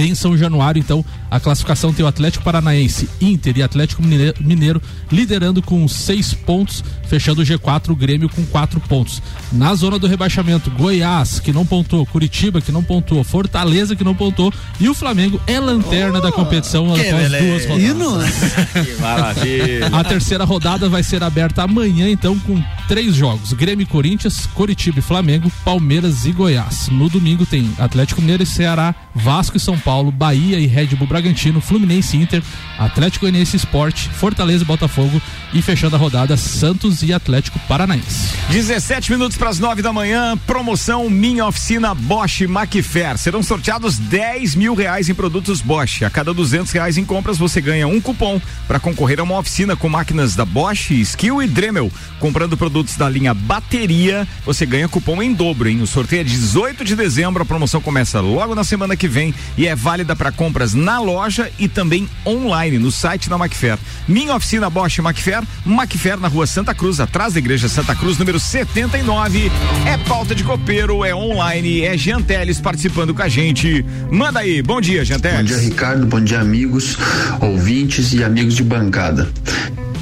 em São Januário, então, a classificação tem o Atlético Paranaense, Inter e Atlético Mineiro liderando com seis pontos, fechando o G4, o Grêmio com quatro pontos. Na zona do rebaixamento, Goiás, que não pontuou, Curitiba, que não pontuou, Fortaleza, que não pontuou, e o Flamengo é lanterna oh, da competição após duas rodadas. *laughs* que maravilha. A terceira rodada vai ser aberta amanhã, então, com três jogos: Grêmio e Corinthians, Curitiba e Flamengo, Palmeiras e Goiás. No domingo tem Atlético Mineiro e Ceará, Vasco e São Paulo, Bahia e Red Bull Bragantino, Fluminense Inter, Atlético Goianiense Esporte, Fortaleza e Botafogo e fechando a rodada Santos e Atlético Paranaense. 17 minutos para as 9 da manhã, promoção Minha Oficina Bosch Macfair. Serão sorteados 10 mil reais em produtos Bosch. A cada 200 reais em compras você ganha um cupom para concorrer a uma oficina com máquinas da Bosch, Skill e Dremel. Comprando produtos da linha bateria, você ganha cupom em dobro, hein? O sorteio é 18 de dezembro, a promoção começa logo na semana que vem e é válida para compras na loja e também online no site da Macfair. Minha oficina Bosch Macfair, Macfair na rua Santa Cruz, atrás da igreja Santa Cruz, número 79. É pauta de copeiro, é online, é Janteles participando com a gente. Manda aí, bom dia, Janteles. Bom dia, Ricardo, bom dia, amigos, ouvintes e amigos de bancada.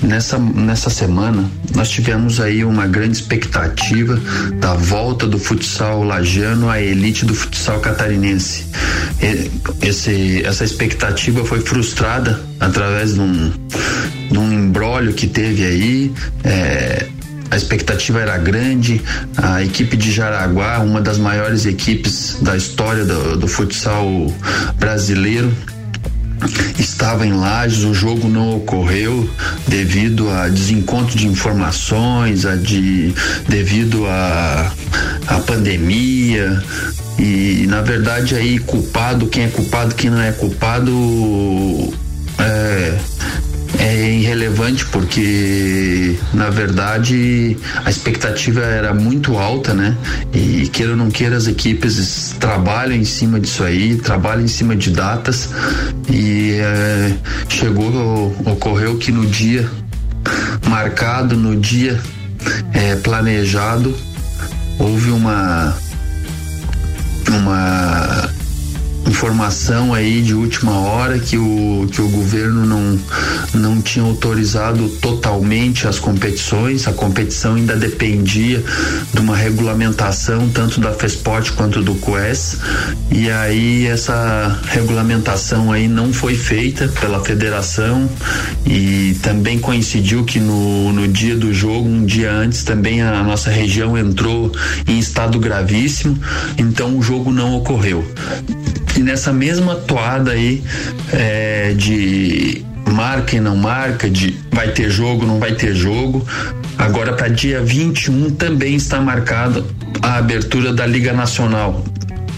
Nessa, nessa semana, nós tivemos aí uma grande expectativa da volta do futsal lajano à elite do futsal catarinense. Esse, essa expectativa foi frustrada através de um, de um embrólio que teve aí. É, a expectativa era grande. A equipe de Jaraguá, uma das maiores equipes da história do, do futsal brasileiro, estava em Lages, o jogo não ocorreu devido a desencontro de informações, a de, devido a, a pandemia. E na verdade aí culpado, quem é culpado, quem não é culpado, é, é irrelevante porque na verdade a expectativa era muito alta, né? E queira ou não queira as equipes trabalham em cima disso aí, trabalham em cima de datas e é, chegou, ocorreu que no dia marcado, no dia é, planejado, houve uma uma informação aí de última hora que o, que o governo não, não tinha autorizado totalmente as competições, a competição ainda dependia de uma regulamentação tanto da FESPORT quanto do COES. E aí essa regulamentação aí não foi feita pela federação e também coincidiu que no, no dia do jogo, um dia antes, também a nossa região entrou em estado gravíssimo, então o jogo não ocorreu. E nessa mesma toada aí é, de marca e não marca, de vai ter jogo, não vai ter jogo. Agora para dia 21 também está marcada a abertura da Liga Nacional.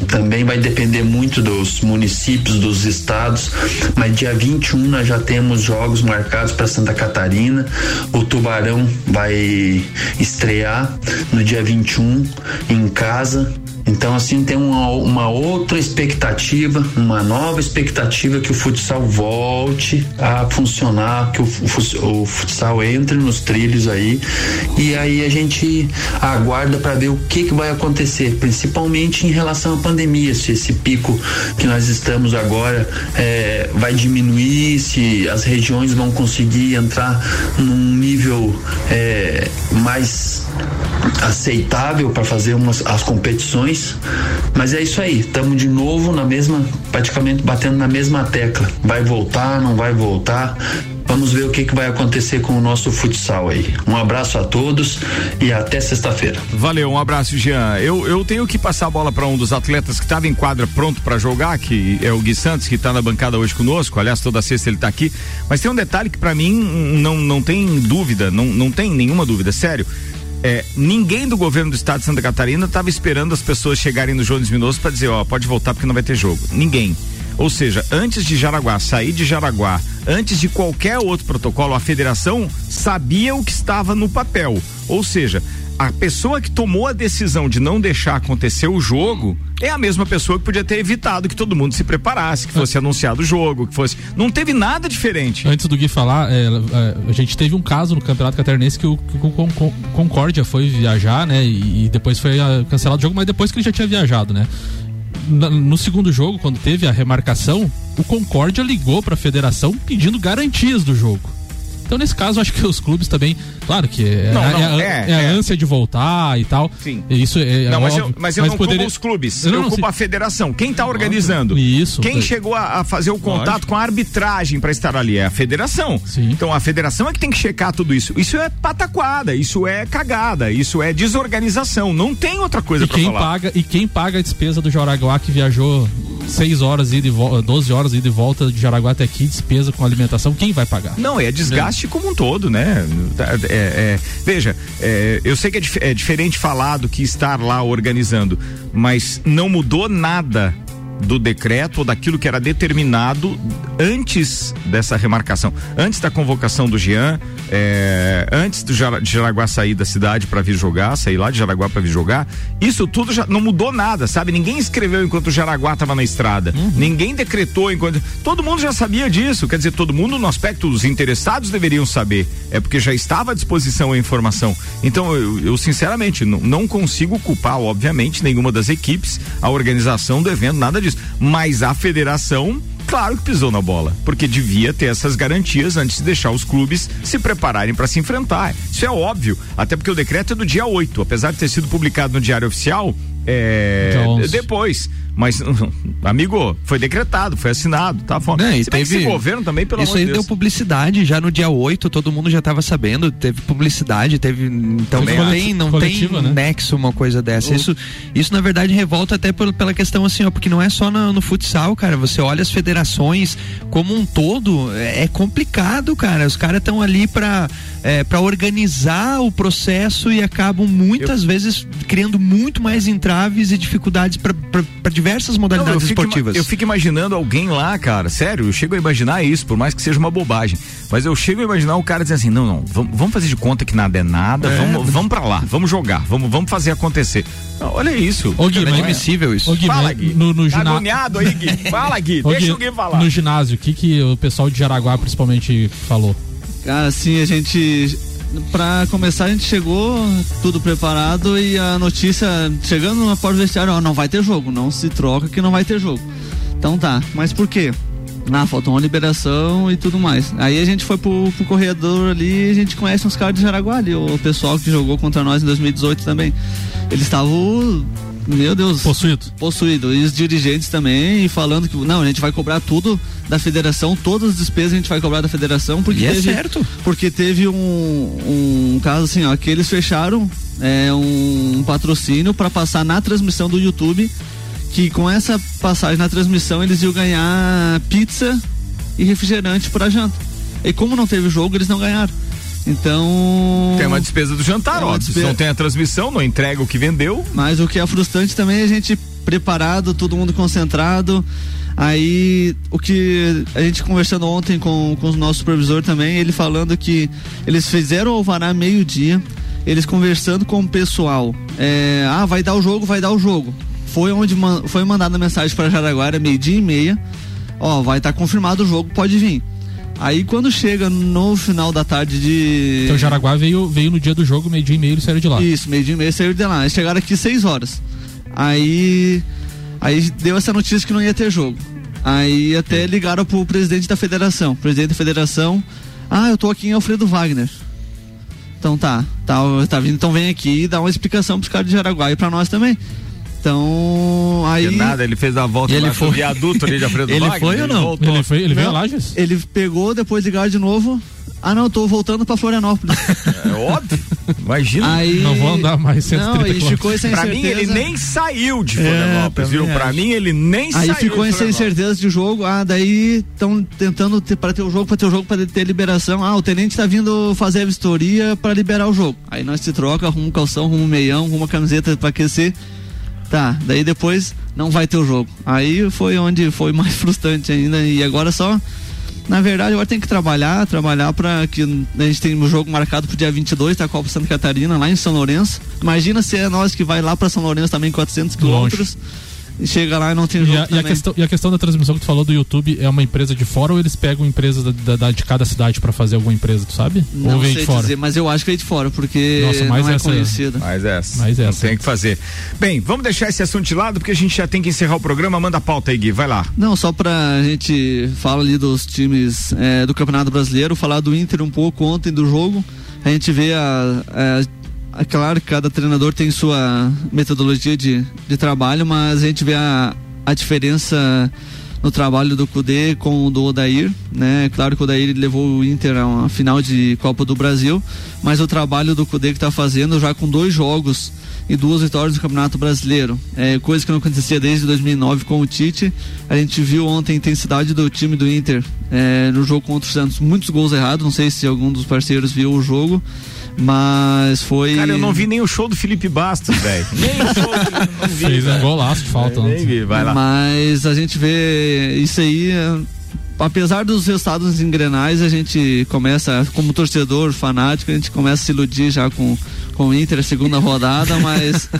Também vai depender muito dos municípios, dos estados, mas dia 21 nós já temos jogos marcados para Santa Catarina. O Tubarão vai estrear no dia 21 em casa então, assim, tem uma, uma, outra expectativa, uma nova expectativa que o futsal volte a funcionar, que o, o, futsal entre nos trilhos aí. E aí a gente aguarda para ver o que, que vai acontecer, principalmente em relação à pandemia, se esse pico que nós estamos agora é, vai diminuir, se as regiões vão conseguir entrar num nível é, mais aceitável para fazer umas, as competições. Mas é isso aí, estamos de novo na mesma, praticamente batendo na mesma tecla. Vai voltar, não vai voltar? Vamos ver o que, que vai acontecer com o nosso futsal aí. Um abraço a todos e até sexta-feira. Valeu, um abraço, Jean. Eu, eu tenho que passar a bola para um dos atletas que estava em quadra pronto para jogar, que é o Gui Santos, que está na bancada hoje conosco. Aliás, toda sexta ele está aqui. Mas tem um detalhe que para mim não, não tem dúvida, não, não tem nenhuma dúvida, sério. É, ninguém do governo do estado de Santa Catarina estava esperando as pessoas chegarem no Jones Minoso para dizer, ó, pode voltar porque não vai ter jogo. Ninguém. Ou seja, antes de Jaraguá sair de Jaraguá, antes de qualquer outro protocolo, a federação sabia o que estava no papel. Ou seja, a pessoa que tomou a decisão de não deixar acontecer o jogo é a mesma pessoa que podia ter evitado que todo mundo se preparasse, que fosse anunciado o jogo, que fosse. Não teve nada diferente. Antes do Gui falar, é, é, a gente teve um caso no Campeonato Catarinense que o, que o Concórdia foi viajar, né? E, depois foi a, cancelado o jogo, mas depois que ele já tinha viajado, né? no segundo jogo, quando teve a remarcação, o Concórdia ligou para a federação pedindo garantias do jogo. Então, nesse caso, acho que os clubes também, claro que é, não, não, é, é, é a é. ânsia de voltar e tal. Sim. Isso é, não, mas, óbvio, eu, mas eu mas não poderia... os clubes, não, eu culpo a federação. Quem está organizando? Isso. Quem chegou a, a, fazer o contato Lógico. com a arbitragem para estar ali? É a federação. Sim. Então, a federação é que tem que checar tudo isso. Isso é pataquada, isso é cagada, isso é desorganização. Não tem outra coisa para falar. Paga, e quem paga a despesa do Joraguá que viajou 6 horas e volta, 12 horas ida e volta de Jaraguá até aqui, despesa com alimentação, quem vai pagar? Não, é desgaste como um todo, né? É, é, veja, é, eu sei que é, dif é diferente falar do que estar lá organizando, mas não mudou nada do decreto ou daquilo que era determinado antes dessa remarcação, antes da convocação do Jean, é, antes do Jara, de Jaraguá sair da cidade para vir jogar, sair lá de Jaraguá para vir jogar, isso tudo já não mudou nada, sabe? Ninguém escreveu enquanto o Jaraguá estava na estrada, uhum. ninguém decretou enquanto. Todo mundo já sabia disso, quer dizer, todo mundo no aspecto dos interessados deveriam saber, é porque já estava à disposição a informação. Então, eu, eu sinceramente não, não consigo culpar, obviamente, nenhuma das equipes, a organização do evento, nada disso. Mas a federação claro que pisou na bola, porque devia ter essas garantias antes de deixar os clubes se prepararem para se enfrentar. Isso é óbvio, até porque o decreto é do dia 8, apesar de ter sido publicado no Diário Oficial, é, depois. Mas, *laughs* amigo, foi decretado, foi assinado, tá falando. É, e teve, esse governo também, pelo Isso aí Deus. deu publicidade já no dia 8, todo mundo já estava sabendo, teve publicidade, teve. Então não tem, não tem né? nexo uma coisa dessa. Isso, isso, na verdade, revolta até por, pela questão assim, ó, porque não é só no, no, futsal, cara. Você olha as federações como um todo, é, é complicado, cara. Os caras estão ali para é, para organizar o processo e acabam muitas Eu... vezes criando muito mais entraves e dificuldades para diversas modalidades não, eu esportivas. Eu fico imaginando alguém lá, cara, sério, eu chego a imaginar isso, por mais que seja uma bobagem. Mas eu chego a imaginar o cara dizendo assim: não, não, vamos, vamos fazer de conta que nada é nada, é. vamos, vamos para lá, vamos jogar, vamos, vamos fazer acontecer. Não, olha isso. Ô, Gui, é admissível isso. Ô, Gui, Fala, Gui. No, no tá ginásio. aí, Gui. Fala, Gui, *laughs* Ô, deixa Gui, o Gui falar. No ginásio, o que, que o pessoal de Jaraguá principalmente falou? Cara, assim, a gente para começar, a gente chegou tudo preparado e a notícia chegando na porta do vestiário, ó, não vai ter jogo, não se troca que não vai ter jogo. Então tá, mas por quê? Ah, faltou uma liberação e tudo mais. Aí a gente foi pro, pro corredor ali e a gente conhece uns caras de Jaraguá ali, o pessoal que jogou contra nós em 2018 também. Eles estavam meu Deus. Possuído. Possuído. E os dirigentes também, falando que, não, a gente vai cobrar tudo da federação, todas as despesas a gente vai cobrar da federação, porque E é teve, certo. Porque teve um, um caso assim, ó, que eles fecharam é, um patrocínio para passar na transmissão do YouTube, que com essa passagem na transmissão eles iam ganhar pizza e refrigerante pra janta. E como não teve jogo, eles não ganharam. Então. Tem uma despesa do jantar, É. Se despesa- não tem a transmissão, não entrega o que vendeu. Mas o que é frustrante também é a gente preparado, todo mundo concentrado. Aí, o que a gente conversando ontem com, com o nosso supervisor também, ele falando que eles fizeram o alvará meio-dia, eles conversando com o pessoal. É, ah, vai dar o jogo, vai dar o jogo. Foi onde man- foi mandada a mensagem para Jaraguara, meio-dia e meia. Ó, vai estar confirmado o jogo, pode vir. Aí quando chega no final da tarde de. Então o Jaraguá veio, veio no dia do jogo, meio-dia e meio, ele saiu de lá. Isso, meio dia e meio saiu de lá. Eles chegaram aqui seis horas. Aí. Aí deu essa notícia que não ia ter jogo. Aí até ligaram pro presidente da federação. Presidente da federação. Ah, eu tô aqui em Alfredo Wagner. Então tá, tá, tá vindo, então vem aqui e dá uma explicação pros caras de Jaraguá e pra nós também. Então, aí. Que nada, ele fez a volta E ele foi- viaduto ali de Alfredo *laughs* Ele Wagner, foi ou não? voltou. Ele, foi, ele veio Não, a Lages? Ele pegou, depois ligaram de novo. Ah, não, eu tô voltando pra Florianópolis. É óbvio. Imagina. Aí- Não vou andar mais 130 Não, e ficou sem Pra certeza. mim, ele nem saiu de É, Florianópolis, viu? também Pra mim, ele nem Aí saiu. ficou de sem certeza de jogo. Ah, daí estão tentando ter, para ter o jogo, para ter o jogo, para ter liberação. Ah, o tenente tá vindo fazer a vistoria para liberar o jogo. Aí nós se troca, arruma um calção, arruma um meião, arruma uma camiseta para aquecer. Tá, daí depois não vai ter o jogo. Aí foi onde foi mais *laughs* frustrante ainda. E agora só. Na verdade, agora tem que trabalhar, trabalhar para que a gente tem o jogo marcado pro dia 22 da Copa Santa Catarina, lá em São Lourenço. Imagina se é nós que vai lá para São Lourenço também, 400 quilômetros. E chega lá e não tem E jogo a, e, a questão, e a questão da transmissão que tu falou do YouTube é uma empresa de fora ou eles pegam empresas da, da- da- de cada cidade pra fazer alguma empresa, tu sabe? Não ou vem sei de fora? dizer, mas eu acho que é de fora, porque Nossa, mais não é essa- conhecido. Mas essa. Mas Não essa. tem o que fazer. Bem, vamos deixar esse assunto de lado, porque a gente já tem que encerrar o programa. Manda a pauta aí, Gui. Vai lá. Não, só pra gente falar ali dos times é, do Campeonato Brasileiro, falar do Inter um pouco ontem do jogo. A gente vê a. a é claro que cada treinador tem sua metodologia de, de trabalho, mas a gente vê a, a diferença no trabalho do Cudê com o do Odair, né? Claro que o Odair levou o Inter a uma final de Copa do Brasil, mas o trabalho do Cudê que está fazendo já com dois jogos e duas vitórias no Campeonato Brasileiro, é coisa que não acontecia desde 2009 com o Tite. A gente viu ontem a intensidade do time do Inter é, no jogo contra o Santos, muitos gols errados. Não sei se algum dos parceiros viu o jogo, mas foi. Cara, eu não vi nem o show do Felipe Bastos, velho. *laughs* nem o show do não vi, *laughs* Fez um golaço de falta Nem ontem. vi, vai lá. Mas a gente vê isso aí. é, Apesar dos resultados engrenais, a gente começa, como torcedor fanático, a gente começa a se iludir já com, com o Inter, a segunda rodada, mas. *laughs*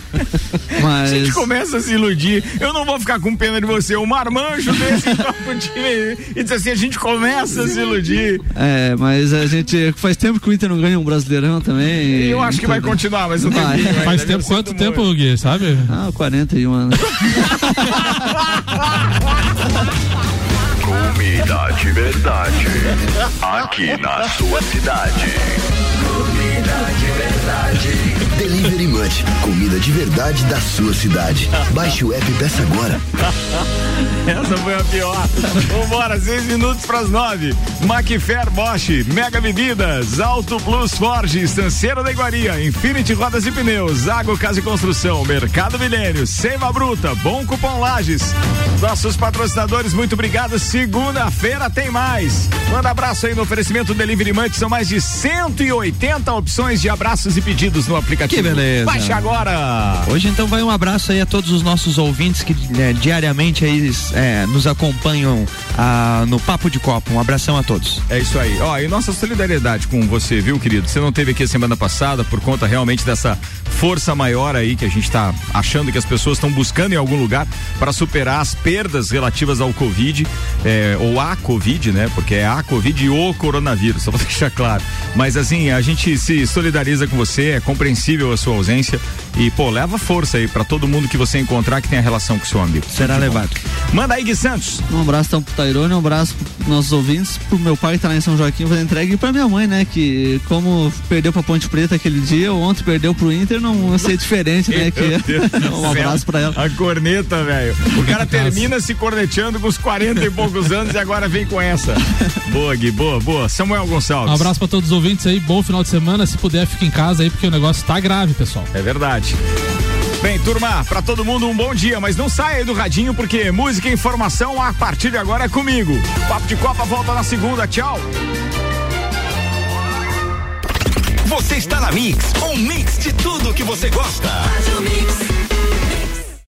A gente mas começa a se iludir. Eu não vou ficar com pena de você. Um marmanjo *laughs* desse então, o time. E diz assim: a gente começa a se iludir. É, mas a gente. Faz tempo que o Inter não ganha um brasileirão também. E eu acho que vai continuar, mas não mas Faz tempo, quanto muito. tempo, Gui, sabe? Ah, 41 anos. *laughs* Comida de verdade. Aqui na sua cidade. Comida de verdade. Delivery Munch. Comida de verdade da sua cidade. Baixe o app e peça agora. *laughs* Essa foi a pior. Vambora, seis minutos pras nove. Macfair Bosch, Mega Bebidas, Auto Plus Ford, Estanceiro da Iguaria, Infinity Rodas e Pneus, Água Casa e Construção, Mercado Milênio, Seiva Bruta, Bom Cupom Lages. Nossos patrocinadores, muito obrigado. Segunda-feira tem mais. Manda abraço aí no oferecimento Delivery Munch. São mais de 180 opções de abraços e pedidos no aplicativo. Que beleza. Baixe agora. Hoje então vai um abraço aí a todos os nossos ouvintes que né, diariamente aí é, nos acompanham ah, no Papo de Copa. Um abração a todos. É isso aí. Ó, e nossa solidariedade com você, viu, querido? Você não teve aqui a semana passada por conta realmente dessa força maior aí que a gente tá achando que as pessoas estão buscando em algum lugar para superar as perdas relativas ao Covid, é, ou a Covid, né? Porque é a Covid e o coronavírus, só pra *laughs* deixar claro. Mas assim, a gente se solidariza com você, é compreensível a sua ausência. E, pô, leva força aí pra todo mundo que você encontrar que tem a relação com seu amigo. Será levado. Manda aí, Gui Santos. Um abraço então pro Tairone, um abraço pros nossos ouvintes, pro meu pai que tá lá em São Joaquim fazendo entrega e pra minha mãe, né? Que como perdeu pra Ponte Preta aquele dia, ontem perdeu pro Inter, não vai ser diferente, né? Que, *laughs* um abraço pra ela. A corneta, velho. O cara termina se corneteando com os 40 e poucos anos e agora vem com essa. Boa, Gui, boa, boa. Samuel Gonçalves. Um abraço pra todos os ouvintes aí, bom final de semana. Se puder, fique em casa aí, porque o negócio tá grave, pessoal. É verdade. Bem, turma, pra todo mundo um bom dia, mas não saia aí do radinho porque música e informação a partir de agora é comigo. Papo de Copa volta na segunda, tchau. Você está na Mix, um mix de tudo que você gosta. Faz o mix.